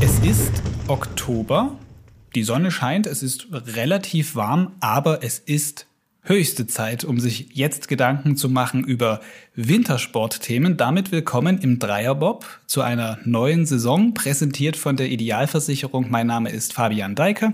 Es ist Oktober, die Sonne scheint, es ist relativ warm, aber es ist höchste Zeit, um sich jetzt Gedanken zu machen über Wintersportthemen. Damit willkommen im Dreierbob zu einer neuen Saison, präsentiert von der Idealversicherung. Mein Name ist Fabian Deike.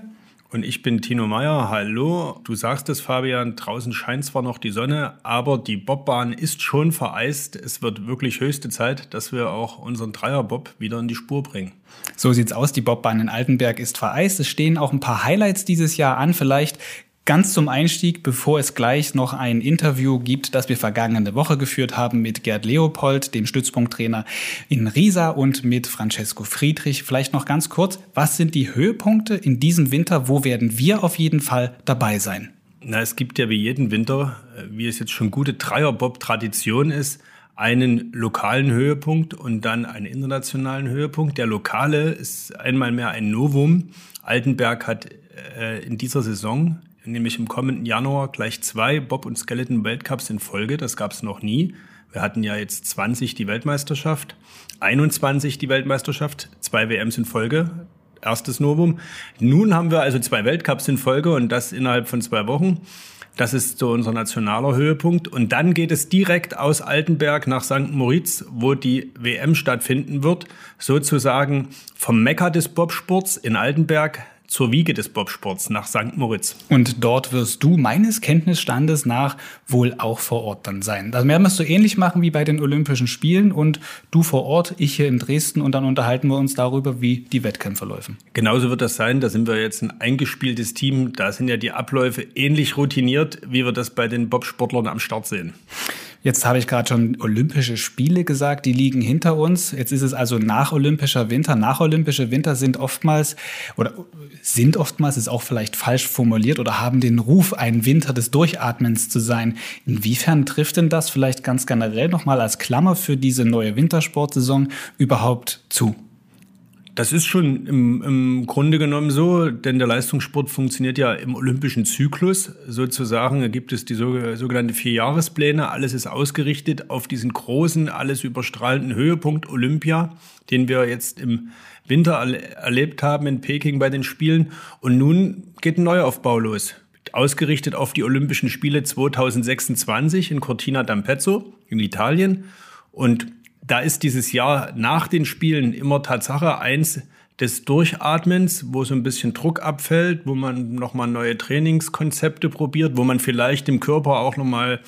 Und ich bin Tino Meyer. Hallo. Du sagst es, Fabian, draußen scheint zwar noch die Sonne, aber die Bobbahn ist schon vereist. Es wird wirklich höchste Zeit, dass wir auch unseren Dreierbob wieder in die Spur bringen. So sieht's aus. Die Bobbahn in Altenberg ist vereist. Es stehen auch ein paar Highlights dieses Jahr an. Vielleicht Ganz zum Einstieg, bevor es gleich noch ein Interview gibt, das wir vergangene Woche geführt haben mit Gerd Leopold, dem Stützpunkttrainer in Riesa und mit Francesco Friedrich. Vielleicht noch ganz kurz, was sind die Höhepunkte in diesem Winter? Wo werden wir auf jeden Fall dabei sein? Na, es gibt ja wie jeden Winter, äh, wie es jetzt schon gute Dreierbob-Tradition ist, einen lokalen Höhepunkt und dann einen internationalen Höhepunkt. Der lokale ist einmal mehr ein Novum. Altenberg hat äh, in dieser Saison nämlich im kommenden Januar gleich zwei Bob- und Skeleton-Weltcups in Folge. Das gab es noch nie. Wir hatten ja jetzt 20 die Weltmeisterschaft, 21 die Weltmeisterschaft, zwei WMs in Folge, erstes Novum. Nun haben wir also zwei Weltcups in Folge und das innerhalb von zwei Wochen. Das ist so unser nationaler Höhepunkt. Und dann geht es direkt aus Altenberg nach St. Moritz, wo die WM stattfinden wird. Sozusagen vom Mekka des Bobsports in Altenberg zur Wiege des Bobsports nach St. Moritz. Und dort wirst du meines Kenntnisstandes nach wohl auch vor Ort dann sein. Das werden wir es so ähnlich machen wie bei den Olympischen Spielen und du vor Ort, ich hier in Dresden und dann unterhalten wir uns darüber, wie die Wettkämpfe laufen. Genauso wird das sein. Da sind wir jetzt ein eingespieltes Team. Da sind ja die Abläufe ähnlich routiniert, wie wir das bei den Bobsportlern am Start sehen. Jetzt habe ich gerade schon Olympische Spiele gesagt, die liegen hinter uns. Jetzt ist es also nach Olympischer Winter. Nach Olympische Winter sind oftmals oder sind oftmals, ist auch vielleicht falsch formuliert oder haben den Ruf, ein Winter des Durchatmens zu sein. Inwiefern trifft denn das vielleicht ganz generell nochmal als Klammer für diese neue Wintersportsaison überhaupt zu? Das ist schon im, im Grunde genommen so, denn der Leistungssport funktioniert ja im olympischen Zyklus. Sozusagen gibt es die sogenannte Vierjahrespläne. Alles ist ausgerichtet auf diesen großen, alles überstrahlenden Höhepunkt Olympia, den wir jetzt im Winter erlebt haben in Peking bei den Spielen. Und nun geht ein Neuaufbau los. Ausgerichtet auf die Olympischen Spiele 2026 in Cortina d'Ampezzo in Italien. Und da ist dieses Jahr nach den Spielen immer Tatsache eins des Durchatmens, wo so ein bisschen Druck abfällt, wo man nochmal neue Trainingskonzepte probiert, wo man vielleicht dem Körper auch nochmal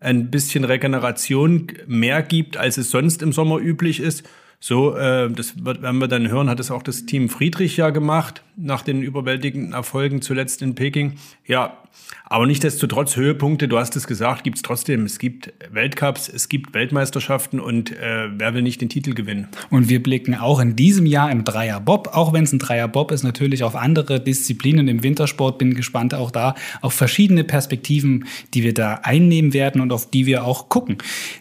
ein bisschen Regeneration mehr gibt, als es sonst im Sommer üblich ist. So, äh, das wird, werden wir dann hören, hat es auch das Team Friedrich ja gemacht, nach den überwältigenden Erfolgen zuletzt in Peking. Ja, aber nichtsdestotrotz Höhepunkte, du hast es gesagt, gibt es trotzdem. Es gibt Weltcups, es gibt Weltmeisterschaften und äh, wer will nicht den Titel gewinnen? Und wir blicken auch in diesem Jahr im Dreier Bob, auch wenn es ein Dreier Bob ist, natürlich auf andere Disziplinen im Wintersport. Bin gespannt auch da auf verschiedene Perspektiven, die wir da einnehmen werden und auf die wir auch gucken.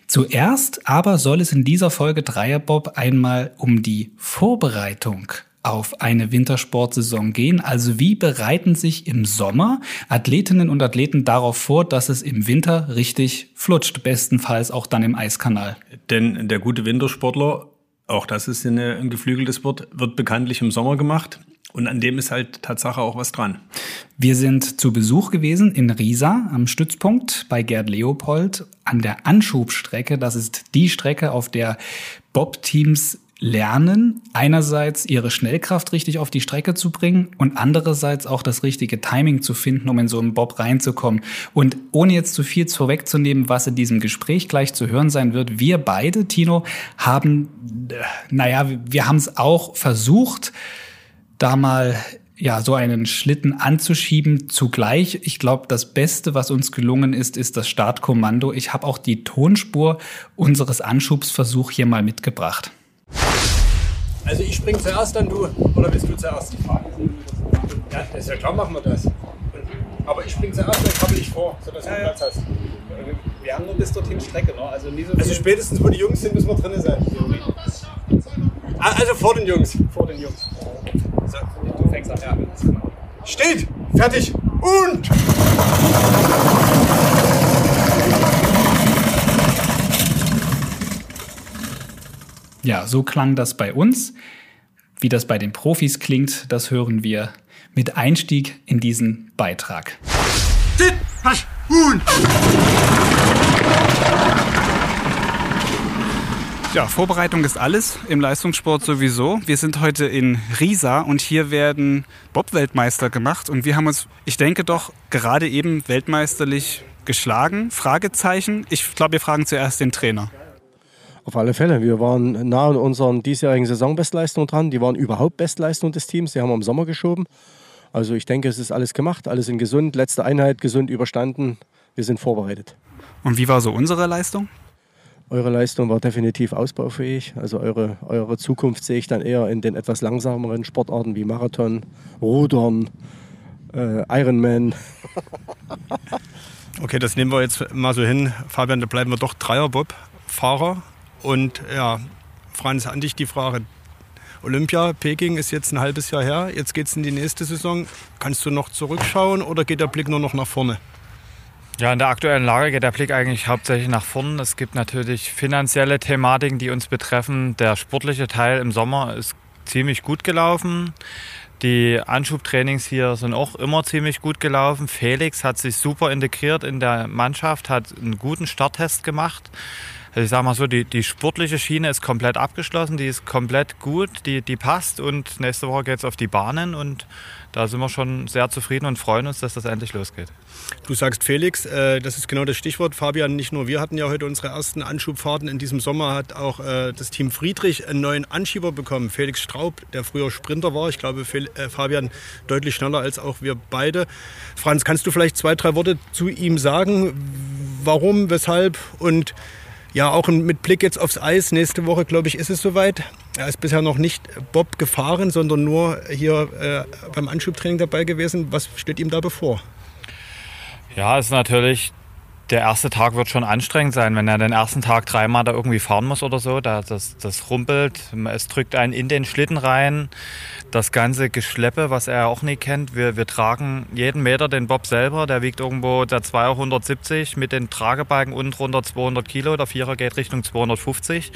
Zuerst aber soll es in dieser Folge Dreier Bob einmal um die Vorbereitung auf eine Wintersportsaison gehen. Also wie bereiten sich im Sommer Athletinnen und Athleten darauf vor, dass es im Winter richtig flutscht, bestenfalls auch dann im Eiskanal? Denn der gute Wintersportler, auch das ist eine, ein geflügeltes Wort, wird bekanntlich im Sommer gemacht. Und an dem ist halt Tatsache auch was dran. Wir sind zu Besuch gewesen in Riesa am Stützpunkt bei Gerd Leopold an der Anschubstrecke. Das ist die Strecke, auf der Bob-Teams lernen, einerseits ihre Schnellkraft richtig auf die Strecke zu bringen und andererseits auch das richtige Timing zu finden, um in so einen Bob reinzukommen. Und ohne jetzt zu viel vorwegzunehmen, was in diesem Gespräch gleich zu hören sein wird, wir beide, Tino, haben, äh, naja, wir haben es auch versucht, da mal ja, so einen Schlitten anzuschieben. Zugleich, ich glaube, das Beste, was uns gelungen ist, ist das Startkommando. Ich habe auch die Tonspur unseres Anschubsversuchs hier mal mitgebracht. Also ich spring zuerst, dann du. Oder bist du zuerst? Ja, das ist ja klar, machen wir das. Aber ich spring zuerst, dann krabbel ich vor, sodass du ja, Platz hast. Wir haben nur bis dorthin Strecke, ne? Also, nie so also spätestens, wo die Jungs sind, müssen wir drinnen sein. Ah, also vor den Jungs. Vor den Jungs. So, du fängst an, ja. Steht! Fertig! Und! Ja, so klang das bei uns. Wie das bei den Profis klingt, das hören wir mit Einstieg in diesen Beitrag. Ja, Vorbereitung ist alles, im Leistungssport sowieso. Wir sind heute in Riesa und hier werden Bob-Weltmeister gemacht und wir haben uns, ich denke doch, gerade eben weltmeisterlich geschlagen. Fragezeichen. Ich glaube, wir fragen zuerst den Trainer. Auf alle Fälle. Wir waren nah an unseren diesjährigen Saisonbestleistungen dran. Die waren überhaupt Bestleistung des Teams. Die haben wir im Sommer geschoben. Also ich denke, es ist alles gemacht, alles sind gesund. Letzte Einheit gesund überstanden. Wir sind vorbereitet. Und wie war so unsere Leistung? Eure Leistung war definitiv ausbaufähig. Also eure, eure Zukunft sehe ich dann eher in den etwas langsameren Sportarten wie Marathon, Rudern, äh, Ironman. okay, das nehmen wir jetzt mal so hin. Fabian, da bleiben wir doch Dreierbob-Fahrer. Und ja, Franz, an dich die Frage. Olympia, Peking ist jetzt ein halbes Jahr her. Jetzt geht es in die nächste Saison. Kannst du noch zurückschauen oder geht der Blick nur noch nach vorne? Ja, in der aktuellen Lage geht der Blick eigentlich hauptsächlich nach vorn. Es gibt natürlich finanzielle Thematiken, die uns betreffen. Der sportliche Teil im Sommer ist ziemlich gut gelaufen. Die Anschubtrainings hier sind auch immer ziemlich gut gelaufen. Felix hat sich super integriert in der Mannschaft, hat einen guten Starttest gemacht. Also ich sage mal so, die, die sportliche Schiene ist komplett abgeschlossen, die ist komplett gut, die, die passt und nächste Woche geht es auf die Bahnen und da sind wir schon sehr zufrieden und freuen uns, dass das endlich losgeht. Du sagst Felix, äh, das ist genau das Stichwort. Fabian, nicht nur wir hatten ja heute unsere ersten Anschubfahrten. In diesem Sommer hat auch äh, das Team Friedrich einen neuen Anschieber bekommen. Felix Straub, der früher Sprinter war. Ich glaube, Fel äh, Fabian deutlich schneller als auch wir beide. Franz, kannst du vielleicht zwei, drei Worte zu ihm sagen? Warum, weshalb und ja, auch mit Blick jetzt aufs Eis. Nächste Woche, glaube ich, ist es soweit. Er ist bisher noch nicht Bob gefahren, sondern nur hier äh, beim Anschubtraining dabei gewesen. Was steht ihm da bevor? Ja, ist natürlich, der erste Tag wird schon anstrengend sein, wenn er den ersten Tag dreimal da irgendwie fahren muss oder so. Da, das, das rumpelt, es drückt einen in den Schlitten rein. Das ganze Geschleppe, was er auch nie kennt. Wir, wir tragen jeden Meter den Bob selber. Der wiegt irgendwo der Zweier 170 mit den Tragebalken unten drunter 200 Kilo. Der Vierer geht Richtung 250.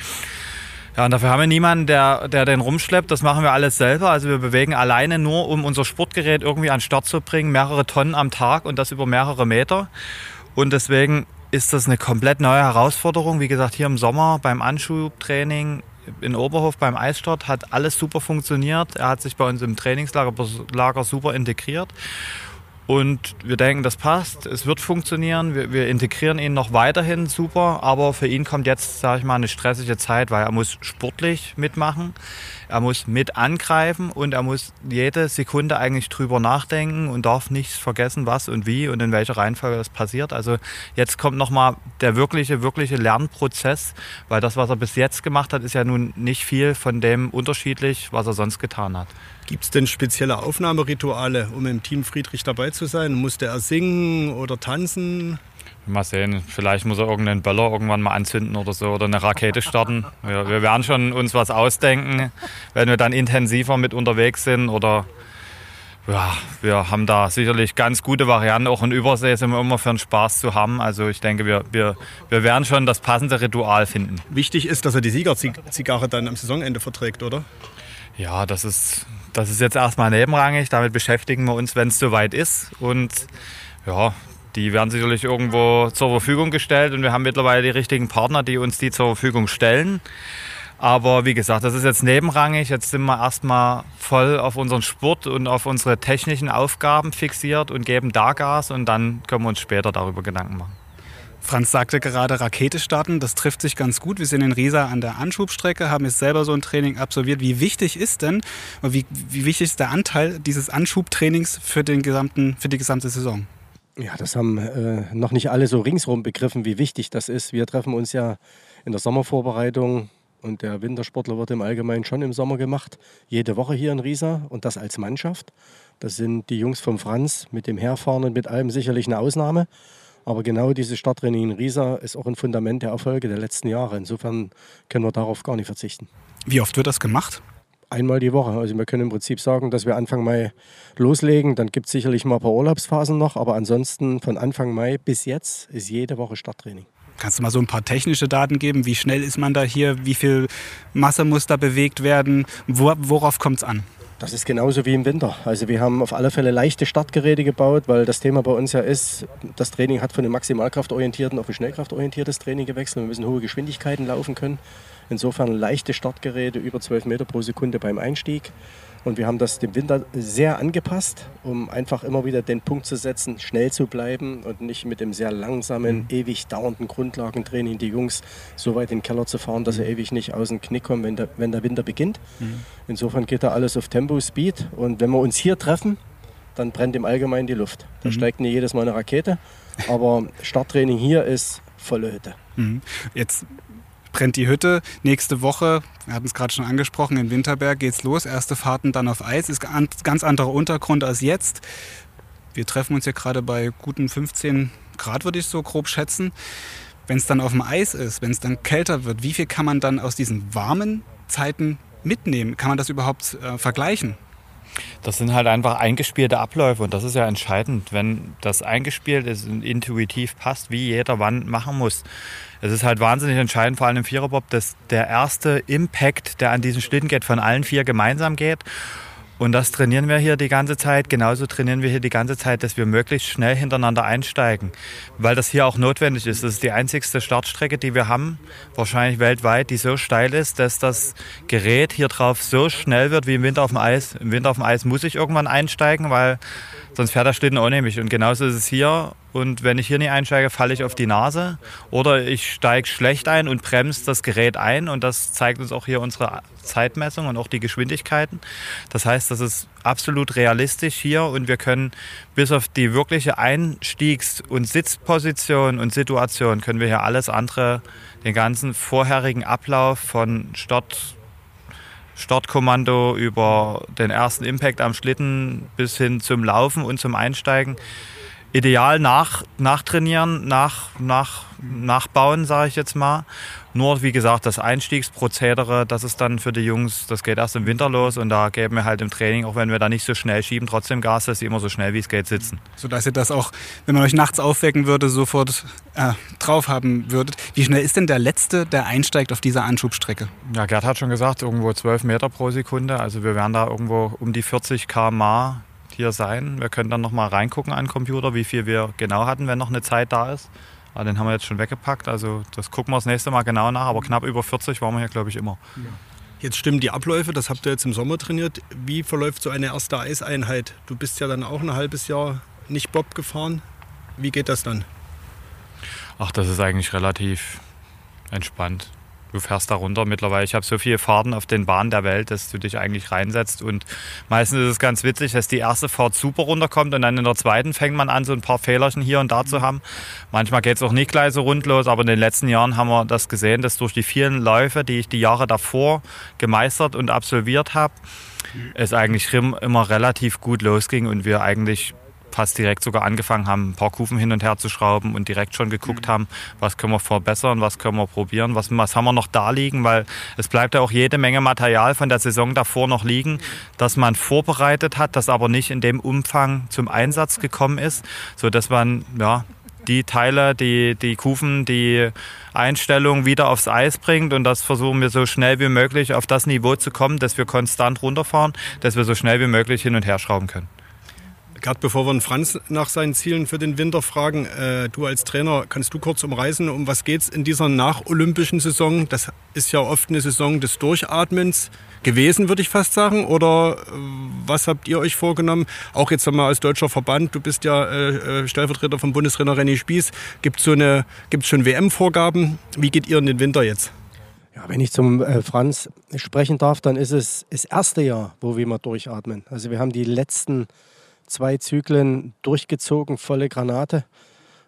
Ja, und dafür haben wir niemanden, der, der den rumschleppt. Das machen wir alles selber. Also wir bewegen alleine nur, um unser Sportgerät irgendwie an den Start zu bringen, mehrere Tonnen am Tag und das über mehrere Meter. Und deswegen ist das eine komplett neue Herausforderung. Wie gesagt, hier im Sommer beim Anschubtraining in Oberhof beim Eisstart hat alles super funktioniert. Er hat sich bei uns im Trainingslager super integriert. Und wir denken, das passt, es wird funktionieren, wir, wir, integrieren ihn noch weiterhin super, aber für ihn kommt jetzt, sage ich mal, eine stressige Zeit, weil er muss sportlich mitmachen, er muss mit angreifen und er muss jede Sekunde eigentlich drüber nachdenken und darf nichts vergessen, was und wie und in welcher Reihenfolge das passiert. Also jetzt kommt nochmal der wirkliche, wirkliche Lernprozess, weil das, was er bis jetzt gemacht hat, ist ja nun nicht viel von dem unterschiedlich, was er sonst getan hat. Gibt es denn spezielle Aufnahmerituale, um im Team Friedrich dabei zu sein? Musste er singen oder tanzen? Mal sehen, vielleicht muss er irgendeinen Böller irgendwann mal anzünden oder so oder eine Rakete starten. Wir, wir werden schon uns was ausdenken, wenn wir dann intensiver mit unterwegs sind oder ja, wir haben da sicherlich ganz gute Varianten. Auch in Übersee sind wir immer für einen Spaß zu haben. Also ich denke, wir, wir, wir werden schon das passende Ritual finden. Wichtig ist, dass er die Siegerzigarre dann am Saisonende verträgt, oder? Ja, das ist das ist jetzt erstmal nebenrangig. Damit beschäftigen wir uns, wenn es soweit ist. Und ja, die werden sicherlich irgendwo zur Verfügung gestellt. Und wir haben mittlerweile die richtigen Partner, die uns die zur Verfügung stellen. Aber wie gesagt, das ist jetzt nebenrangig. Jetzt sind wir erstmal voll auf unseren Sport und auf unsere technischen Aufgaben fixiert und geben da Gas und dann können wir uns später darüber Gedanken machen. Franz sagte gerade Rakete starten, das trifft sich ganz gut. Wir sind in Riesa an der Anschubstrecke, haben jetzt selber so ein Training absolviert. Wie wichtig ist denn, wie, wie wichtig ist der Anteil dieses Anschubtrainings für, den gesamten, für die gesamte Saison? Ja, das haben äh, noch nicht alle so ringsrum begriffen, wie wichtig das ist. Wir treffen uns ja in der Sommervorbereitung und der Wintersportler wird im Allgemeinen schon im Sommer gemacht. Jede Woche hier in Riesa und das als Mannschaft. Das sind die Jungs vom Franz mit dem Herfahren und mit allem sicherlich eine Ausnahme. Aber genau dieses Starttraining in Riesa ist auch ein Fundament der Erfolge der letzten Jahre. Insofern können wir darauf gar nicht verzichten. Wie oft wird das gemacht? Einmal die Woche. Also wir können im Prinzip sagen, dass wir Anfang Mai loslegen. Dann gibt es sicherlich mal ein paar Urlaubsphasen noch. Aber ansonsten von Anfang Mai bis jetzt ist jede Woche Starttraining. Kannst du mal so ein paar technische Daten geben? Wie schnell ist man da hier? Wie viel Masse muss da bewegt werden? Worauf kommt es an? Das ist genauso wie im Winter. Also wir haben auf alle Fälle leichte Startgeräte gebaut, weil das Thema bei uns ja ist, das Training hat von einem maximalkraftorientierten auf ein schnellkraftorientiertes Training gewechselt. Wir müssen hohe Geschwindigkeiten laufen können. Insofern leichte Startgeräte über 12 Meter pro Sekunde beim Einstieg. Und wir haben das dem Winter sehr angepasst, um einfach immer wieder den Punkt zu setzen, schnell zu bleiben und nicht mit dem sehr langsamen, mhm. ewig dauernden Grundlagentraining die Jungs so weit in den Keller zu fahren, dass sie mhm. ewig nicht aus dem Knick kommen, wenn der, wenn der Winter beginnt. Mhm. Insofern geht da alles auf Tempo, Speed. Und wenn wir uns hier treffen, dann brennt im Allgemeinen die Luft. Da steigt nicht jedes Mal eine Rakete, aber Starttraining hier ist volle Hütte. Jetzt brennt die Hütte. Nächste Woche, wir hatten es gerade schon angesprochen, in Winterberg geht es los. Erste Fahrten dann auf Eis. Ist ein ganz anderer Untergrund als jetzt. Wir treffen uns ja gerade bei guten 15 Grad, würde ich so grob schätzen. Wenn es dann auf dem Eis ist, wenn es dann kälter wird, wie viel kann man dann aus diesen warmen Zeiten mitnehmen? Kann man das überhaupt äh, vergleichen? Das sind halt einfach eingespielte Abläufe und das ist ja entscheidend, wenn das eingespielt ist und intuitiv passt, wie jeder wann machen muss es ist halt wahnsinnig entscheidend, vor allem im Viererbob, dass der erste Impact, der an diesen Schlitten geht, von allen vier gemeinsam geht. Und das trainieren wir hier die ganze Zeit. Genauso trainieren wir hier die ganze Zeit, dass wir möglichst schnell hintereinander einsteigen, weil das hier auch notwendig ist. Das ist die einzigste Startstrecke, die wir haben, wahrscheinlich weltweit, die so steil ist, dass das Gerät hier drauf so schnell wird wie im Winter auf dem Eis. Im Winter auf dem Eis muss ich irgendwann einsteigen, weil sonst fährt der Schlitten ohne mich. Und genauso ist es hier. Und wenn ich hier nicht einsteige, falle ich auf die Nase. Oder ich steige schlecht ein und bremse das Gerät ein. Und das zeigt uns auch hier unsere Zeitmessung und auch die Geschwindigkeiten. Das heißt, das ist absolut realistisch hier. Und wir können bis auf die wirkliche Einstiegs- und Sitzposition und Situation, können wir hier alles andere, den ganzen vorherigen Ablauf von Start Startkommando über den ersten Impact am Schlitten bis hin zum Laufen und zum Einsteigen. Ideal nach, nachtrainieren, nach, nach, nachbauen, sage ich jetzt mal. Nur, wie gesagt, das Einstiegsprozedere, das ist dann für die Jungs, das geht erst im Winter los und da geben wir halt im Training, auch wenn wir da nicht so schnell schieben, trotzdem Gas, dass sie immer so schnell wie es geht sitzen. Sodass ihr das auch, wenn man euch nachts aufwecken würde, sofort äh, drauf haben würdet. Wie schnell ist denn der Letzte, der einsteigt auf dieser Anschubstrecke? Ja, Gerd hat schon gesagt, irgendwo 12 Meter pro Sekunde. Also wir werden da irgendwo um die 40 km/h hier sein. Wir können dann noch mal reingucken an den Computer, wie viel wir genau hatten, wenn noch eine Zeit da ist. Aber den haben wir jetzt schon weggepackt. Also das gucken wir das nächste Mal genau nach. Aber knapp über 40 waren wir hier, glaube ich, immer. Ja. Jetzt stimmen die Abläufe, das habt ihr jetzt im Sommer trainiert. Wie verläuft so eine erste Eiseinheit? Du bist ja dann auch ein halbes Jahr nicht Bob gefahren. Wie geht das dann? Ach, das ist eigentlich relativ entspannt du fährst da runter. Mittlerweile, ich habe so viele Fahrten auf den Bahnen der Welt, dass du dich eigentlich reinsetzt. Und meistens ist es ganz witzig, dass die erste Fahrt super runterkommt und dann in der zweiten fängt man an, so ein paar Fehlerchen hier und da zu haben. Manchmal geht es auch nicht gleich so rund los, aber in den letzten Jahren haben wir das gesehen, dass durch die vielen Läufe, die ich die Jahre davor gemeistert und absolviert habe, es eigentlich immer relativ gut losging und wir eigentlich fast direkt sogar angefangen haben, ein paar Kufen hin und her zu schrauben und direkt schon geguckt mhm. haben, was können wir verbessern, was können wir probieren, was, was haben wir noch da liegen, weil es bleibt ja auch jede Menge Material von der Saison davor noch liegen, das man vorbereitet hat, das aber nicht in dem Umfang zum Einsatz gekommen ist, sodass man ja, die Teile, die, die Kufen, die Einstellung wieder aufs Eis bringt und das versuchen wir so schnell wie möglich auf das Niveau zu kommen, dass wir konstant runterfahren, dass wir so schnell wie möglich hin und her schrauben können. Gerd, bevor wir Franz nach seinen Zielen für den Winter fragen, äh, du als Trainer, kannst du kurz umreißen, um was geht es in dieser nacholympischen Saison? Das ist ja oft eine Saison des Durchatmens gewesen, würde ich fast sagen. Oder äh, was habt ihr euch vorgenommen? Auch jetzt einmal als deutscher Verband, du bist ja äh, äh Stellvertreter vom Bundestrainer René Spieß. Gibt es so schon WM-Vorgaben? Wie geht ihr in den Winter jetzt? Ja, wenn ich zum äh, Franz sprechen darf, dann ist es das erste Jahr, wo wir mal durchatmen. Also wir haben die letzten zwei Zyklen durchgezogen, volle Granate,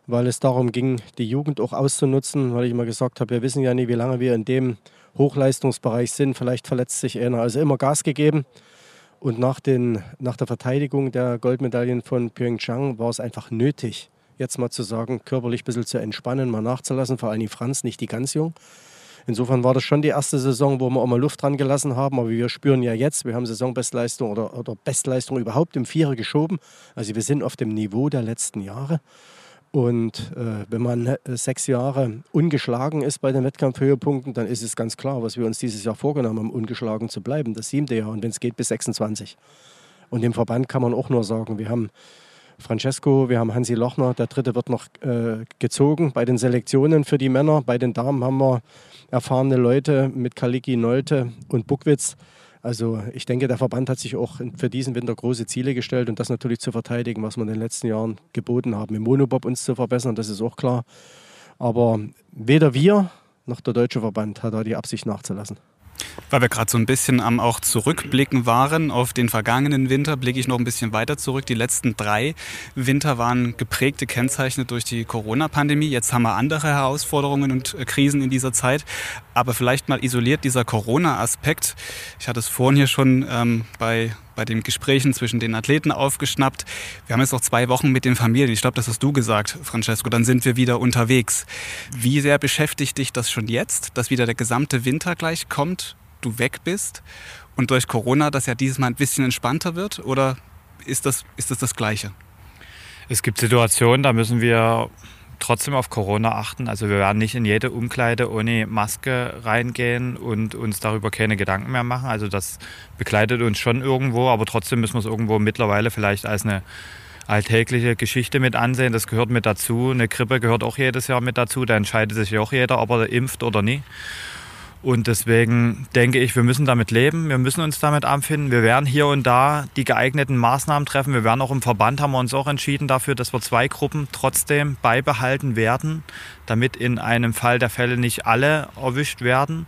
weil es darum ging, die Jugend auch auszunutzen, weil ich immer gesagt habe, wir wissen ja nie, wie lange wir in dem Hochleistungsbereich sind. Vielleicht verletzt sich einer. Also immer Gas gegeben. Und nach, den, nach der Verteidigung der Goldmedaillen von Pyeongchang war es einfach nötig, jetzt mal zu sagen, körperlich ein bisschen zu entspannen, mal nachzulassen, vor allem Franz, nicht die ganz jung. Insofern war das schon die erste Saison, wo wir auch mal Luft dran gelassen haben. Aber wir spüren ja jetzt, wir haben Saisonbestleistung oder, oder Bestleistung überhaupt im Vierer geschoben. Also wir sind auf dem Niveau der letzten Jahre. Und äh, wenn man äh, sechs Jahre ungeschlagen ist bei den Wettkampfhöhepunkten, dann ist es ganz klar, was wir uns dieses Jahr vorgenommen haben, ungeschlagen zu bleiben. Das siebte Jahr und wenn es geht bis 26. Und dem Verband kann man auch nur sagen, wir haben Francesco, wir haben Hansi Lochner, der dritte wird noch äh, gezogen bei den Selektionen für die Männer. Bei den Damen haben wir erfahrene Leute mit Kaliki, Nolte und Buckwitz. Also ich denke, der Verband hat sich auch für diesen Winter große Ziele gestellt und das natürlich zu verteidigen, was wir in den letzten Jahren geboten haben. Im Monobob uns zu verbessern, das ist auch klar. Aber weder wir noch der deutsche Verband hat da die Absicht nachzulassen. Weil wir gerade so ein bisschen am auch Zurückblicken waren auf den vergangenen Winter, blicke ich noch ein bisschen weiter zurück. Die letzten drei Winter waren geprägt, gekennzeichnet durch die Corona-Pandemie. Jetzt haben wir andere Herausforderungen und Krisen in dieser Zeit. Aber vielleicht mal isoliert dieser Corona-Aspekt. Ich hatte es vorhin hier schon ähm, bei bei den Gesprächen zwischen den Athleten aufgeschnappt. Wir haben jetzt noch zwei Wochen mit den Familien. Ich glaube, das hast du gesagt, Francesco. Dann sind wir wieder unterwegs. Wie sehr beschäftigt dich das schon jetzt, dass wieder der gesamte Winter gleich kommt, du weg bist und durch Corona das ja dieses Mal ein bisschen entspannter wird? Oder ist das ist das, das Gleiche? Es gibt Situationen, da müssen wir trotzdem auf Corona achten. Also wir werden nicht in jede Umkleide ohne Maske reingehen und uns darüber keine Gedanken mehr machen. Also das begleitet uns schon irgendwo, aber trotzdem müssen wir es irgendwo mittlerweile vielleicht als eine alltägliche Geschichte mit ansehen. Das gehört mit dazu. Eine Grippe gehört auch jedes Jahr mit dazu. Da entscheidet sich auch jeder, ob er impft oder nicht. Und deswegen denke ich, wir müssen damit leben, wir müssen uns damit abfinden. Wir werden hier und da die geeigneten Maßnahmen treffen. Wir werden auch im Verband, haben wir uns auch entschieden dafür, dass wir zwei Gruppen trotzdem beibehalten werden, damit in einem Fall der Fälle nicht alle erwischt werden.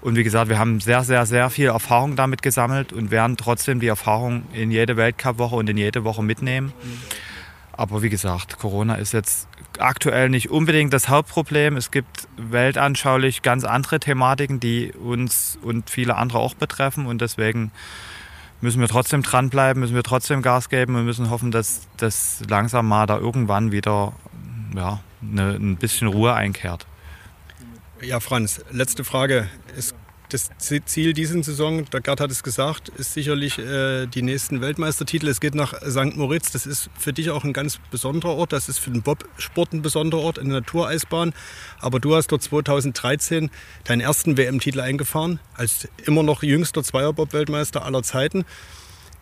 Und wie gesagt, wir haben sehr, sehr, sehr viel Erfahrung damit gesammelt und werden trotzdem die Erfahrung in jede Weltcup-Woche und in jede Woche mitnehmen. Aber wie gesagt, Corona ist jetzt aktuell nicht unbedingt das Hauptproblem. Es gibt weltanschaulich ganz andere Thematiken, die uns und viele andere auch betreffen. Und deswegen müssen wir trotzdem dranbleiben, müssen wir trotzdem Gas geben und müssen hoffen, dass das langsam mal da irgendwann wieder ja, eine, ein bisschen Ruhe einkehrt. Ja, Franz, letzte Frage. Es das Ziel dieser Saison, der Gerd hat es gesagt, ist sicherlich äh, die nächsten Weltmeistertitel. Es geht nach St. Moritz. Das ist für dich auch ein ganz besonderer Ort. Das ist für den Bobsport ein besonderer Ort, eine Natureisbahn. Aber du hast dort 2013 deinen ersten WM-Titel eingefahren, als immer noch jüngster Zweierbob-Weltmeister aller Zeiten.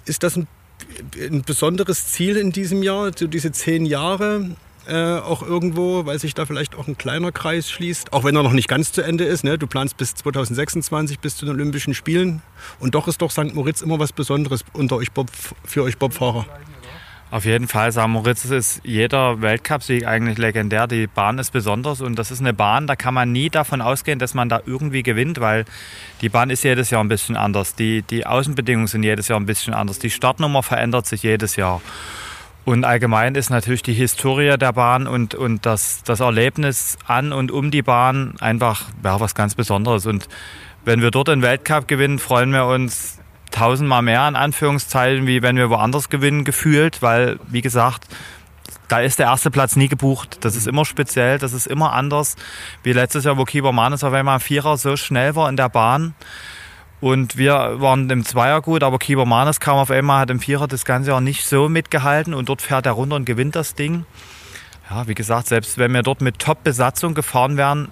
Ist das ein, ein besonderes Ziel in diesem Jahr, so diese zehn Jahre? Äh, auch irgendwo, weil sich da vielleicht auch ein kleiner Kreis schließt, auch wenn er noch nicht ganz zu Ende ist. Ne? Du planst bis 2026 bis zu den Olympischen Spielen und doch ist doch St. Moritz immer was Besonderes unter euch Bob, für euch Bobfahrer. Auf jeden Fall, St. Moritz ist jeder Weltcupsieg eigentlich legendär. Die Bahn ist besonders und das ist eine Bahn, da kann man nie davon ausgehen, dass man da irgendwie gewinnt, weil die Bahn ist jedes Jahr ein bisschen anders. Die, die Außenbedingungen sind jedes Jahr ein bisschen anders. Die Startnummer verändert sich jedes Jahr. Und allgemein ist natürlich die Historie der Bahn und, und das, das Erlebnis an und um die Bahn einfach ja, was ganz Besonderes. Und wenn wir dort den Weltcup gewinnen, freuen wir uns tausendmal mehr an Anführungszeichen, wie wenn wir woanders gewinnen, gefühlt, weil, wie gesagt, da ist der erste Platz nie gebucht. Das ist immer speziell, das ist immer anders. Wie letztes Jahr, wo Kieber Manes auf einmal Vierer so schnell war in der Bahn. Und wir waren im Zweier gut, aber Kieber Manes kam auf einmal, hat im Vierer das ganze Jahr nicht so mitgehalten und dort fährt er runter und gewinnt das Ding. Ja, wie gesagt, selbst wenn wir dort mit Top-Besatzung gefahren wären,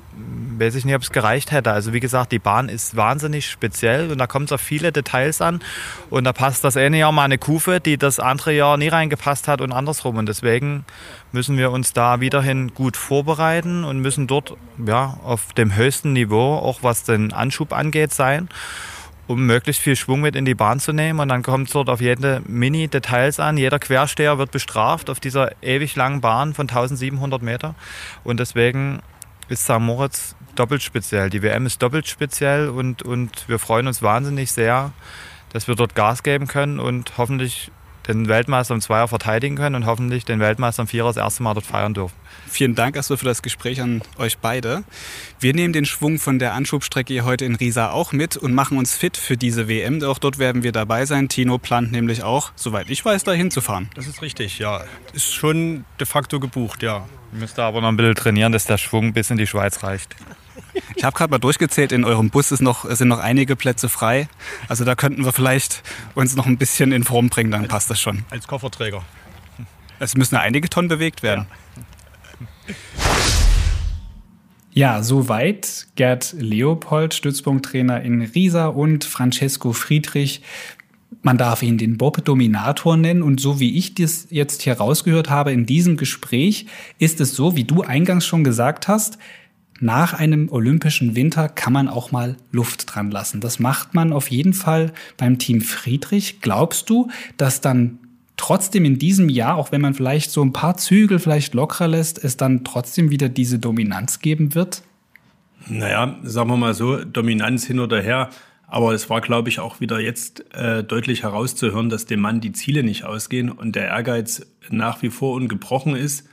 weiß ich nicht, ob es gereicht hätte. Also wie gesagt, die Bahn ist wahnsinnig speziell und da kommt es auf viele Details an. Und da passt das eine Jahr mal eine Kufe, die das andere Jahr nie reingepasst hat und andersrum. Und deswegen müssen wir uns da wiederhin gut vorbereiten und müssen dort ja, auf dem höchsten Niveau, auch was den Anschub angeht, sein um möglichst viel Schwung mit in die Bahn zu nehmen. Und dann kommt es dort auf jede Mini-Details an. Jeder Quersteher wird bestraft auf dieser ewig langen Bahn von 1700 Meter. Und deswegen ist St. Moritz doppelt speziell. Die WM ist doppelt speziell und, und wir freuen uns wahnsinnig sehr, dass wir dort Gas geben können und hoffentlich den Weltmeister im Zweier verteidigen können und hoffentlich den Weltmeister im Vierer das erste Mal dort feiern dürfen. Vielen Dank erstmal für das Gespräch an euch beide. Wir nehmen den Schwung von der Anschubstrecke hier heute in Riesa auch mit und machen uns fit für diese WM. Auch dort werden wir dabei sein. Tino plant nämlich auch, soweit ich weiß, dahin zu fahren. Das ist richtig, ja. Ist schon de facto gebucht, ja. Müsste aber noch ein bisschen trainieren, dass der Schwung bis in die Schweiz reicht. Ich habe gerade mal durchgezählt, in eurem Bus ist noch, sind noch einige Plätze frei. Also da könnten wir vielleicht uns noch ein bisschen in Form bringen, dann passt das schon. Als Kofferträger. Es müssen einige Tonnen bewegt werden. Ja, soweit Gerd Leopold, Stützpunkttrainer in Riesa und Francesco Friedrich. Man darf ihn den Bob-Dominator nennen. Und so wie ich das jetzt hier rausgehört habe in diesem Gespräch, ist es so, wie du eingangs schon gesagt hast, nach einem olympischen Winter kann man auch mal Luft dran lassen. Das macht man auf jeden Fall beim Team Friedrich. Glaubst du, dass dann trotzdem in diesem Jahr, auch wenn man vielleicht so ein paar Zügel vielleicht lockerer lässt, es dann trotzdem wieder diese Dominanz geben wird? Naja, sagen wir mal so, Dominanz hin oder her. Aber es war, glaube ich, auch wieder jetzt äh, deutlich herauszuhören, dass dem Mann die Ziele nicht ausgehen und der Ehrgeiz nach wie vor ungebrochen ist.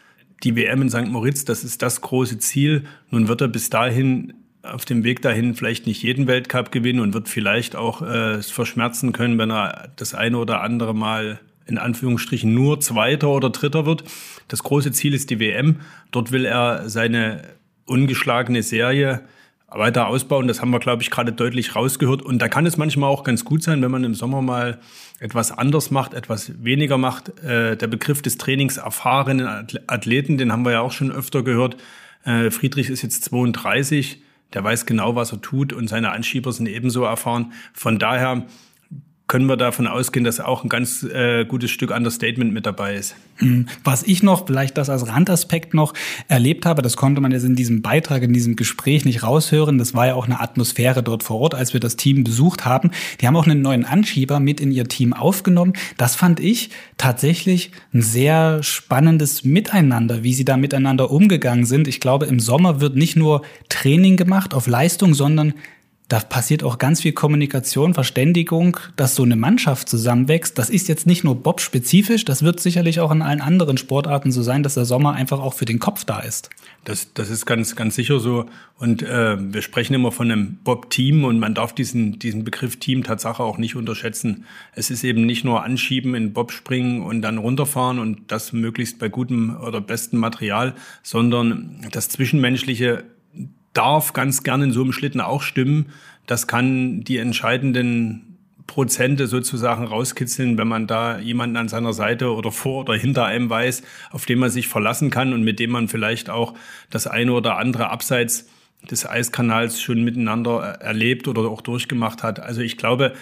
Die WM in St. Moritz, das ist das große Ziel. Nun wird er bis dahin auf dem Weg dahin vielleicht nicht jeden Weltcup gewinnen und wird vielleicht auch äh, es verschmerzen können, wenn er das eine oder andere Mal in Anführungsstrichen nur Zweiter oder Dritter wird. Das große Ziel ist die WM. Dort will er seine ungeschlagene Serie weiter ausbauen. Das haben wir, glaube ich, gerade deutlich rausgehört. Und da kann es manchmal auch ganz gut sein, wenn man im Sommer mal etwas anders macht, etwas weniger macht. Äh, der Begriff des Trainings erfahrenen Athleten, den haben wir ja auch schon öfter gehört. Äh, Friedrich ist jetzt 32. Der weiß genau, was er tut und seine Anschieber sind ebenso erfahren. Von daher können wir davon ausgehen, dass auch ein ganz äh, gutes Stück Understatement mit dabei ist. Hm. Was ich noch, vielleicht das als Randaspekt noch erlebt habe, das konnte man jetzt in diesem Beitrag, in diesem Gespräch nicht raushören. Das war ja auch eine Atmosphäre dort vor Ort, als wir das Team besucht haben. Die haben auch einen neuen Anschieber mit in ihr Team aufgenommen. Das fand ich tatsächlich ein sehr spannendes Miteinander, wie sie da miteinander umgegangen sind. Ich glaube, im Sommer wird nicht nur Training gemacht auf Leistung, sondern da passiert auch ganz viel Kommunikation, Verständigung, dass so eine Mannschaft zusammenwächst. Das ist jetzt nicht nur Bob-spezifisch, das wird sicherlich auch in allen anderen Sportarten so sein, dass der Sommer einfach auch für den Kopf da ist. Das, das ist ganz, ganz sicher so. Und äh, wir sprechen immer von einem Bob-Team und man darf diesen, diesen Begriff Team Tatsache auch nicht unterschätzen. Es ist eben nicht nur anschieben, in Bob springen und dann runterfahren und das möglichst bei gutem oder bestem Material, sondern das Zwischenmenschliche darf ganz gerne in so einem Schlitten auch stimmen. Das kann die entscheidenden Prozente sozusagen rauskitzeln, wenn man da jemanden an seiner Seite oder vor oder hinter einem weiß, auf den man sich verlassen kann und mit dem man vielleicht auch das eine oder andere abseits des Eiskanals schon miteinander erlebt oder auch durchgemacht hat. Also ich glaube,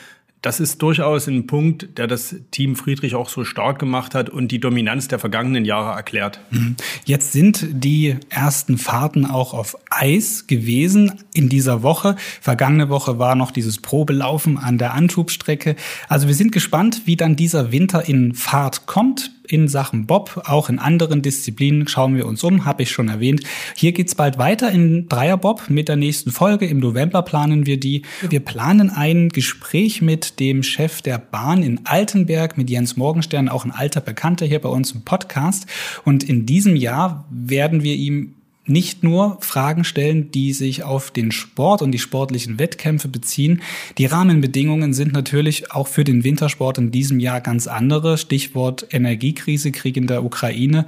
das ist durchaus ein Punkt, der das Team Friedrich auch so stark gemacht hat und die Dominanz der vergangenen Jahre erklärt. Mhm. Jetzt sind die ersten Fahrten auch auf Eis gewesen in dieser Woche. Vergangene Woche war noch dieses Probelaufen an der Anschubstrecke. Also wir sind gespannt, wie dann dieser Winter in Fahrt kommt in Sachen Bob. Auch in anderen Disziplinen schauen wir uns um, habe ich schon erwähnt. Hier geht's bald weiter in Dreierbob mit der nächsten Folge. Im November planen wir die. Wir planen ein Gespräch mit dem Chef der Bahn in Altenberg, mit Jens Morgenstern, auch ein alter Bekannter hier bei uns im Podcast. Und in diesem Jahr werden wir ihm nicht nur Fragen stellen, die sich auf den Sport und die sportlichen Wettkämpfe beziehen. Die Rahmenbedingungen sind natürlich auch für den Wintersport in diesem Jahr ganz andere. Stichwort Energiekrise, Krieg in der Ukraine.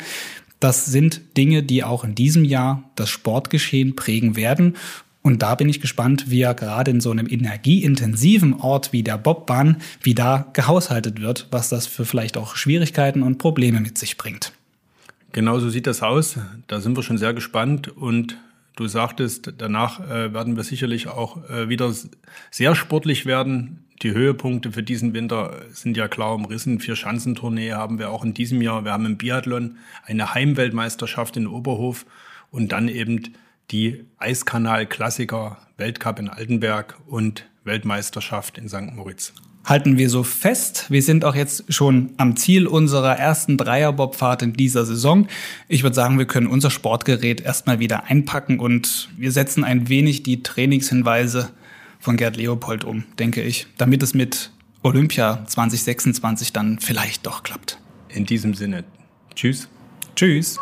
Das sind Dinge, die auch in diesem Jahr das Sportgeschehen prägen werden. Und da bin ich gespannt, wie er gerade in so einem energieintensiven Ort wie der Bobbahn, wie da gehaushaltet wird, was das für vielleicht auch Schwierigkeiten und Probleme mit sich bringt. Genau so sieht das aus. Da sind wir schon sehr gespannt und du sagtest, danach äh, werden wir sicherlich auch äh, wieder sehr sportlich werden. Die Höhepunkte für diesen Winter sind ja klar umrissen. Vier Schanzentournee haben wir auch in diesem Jahr. Wir haben im Biathlon eine Heimweltmeisterschaft in Oberhof und dann eben die Eiskanal-Klassiker Weltcup in Altenberg und Weltmeisterschaft in St. Moritz halten wir so fest. Wir sind auch jetzt schon am Ziel unserer ersten Dreierbobfahrt in dieser Saison. Ich würde sagen, wir können unser Sportgerät erstmal wieder einpacken und wir setzen ein wenig die Trainingshinweise von Gerd Leopold um, denke ich, damit es mit Olympia 2026 dann vielleicht doch klappt. In diesem Sinne. Tschüss. Tschüss.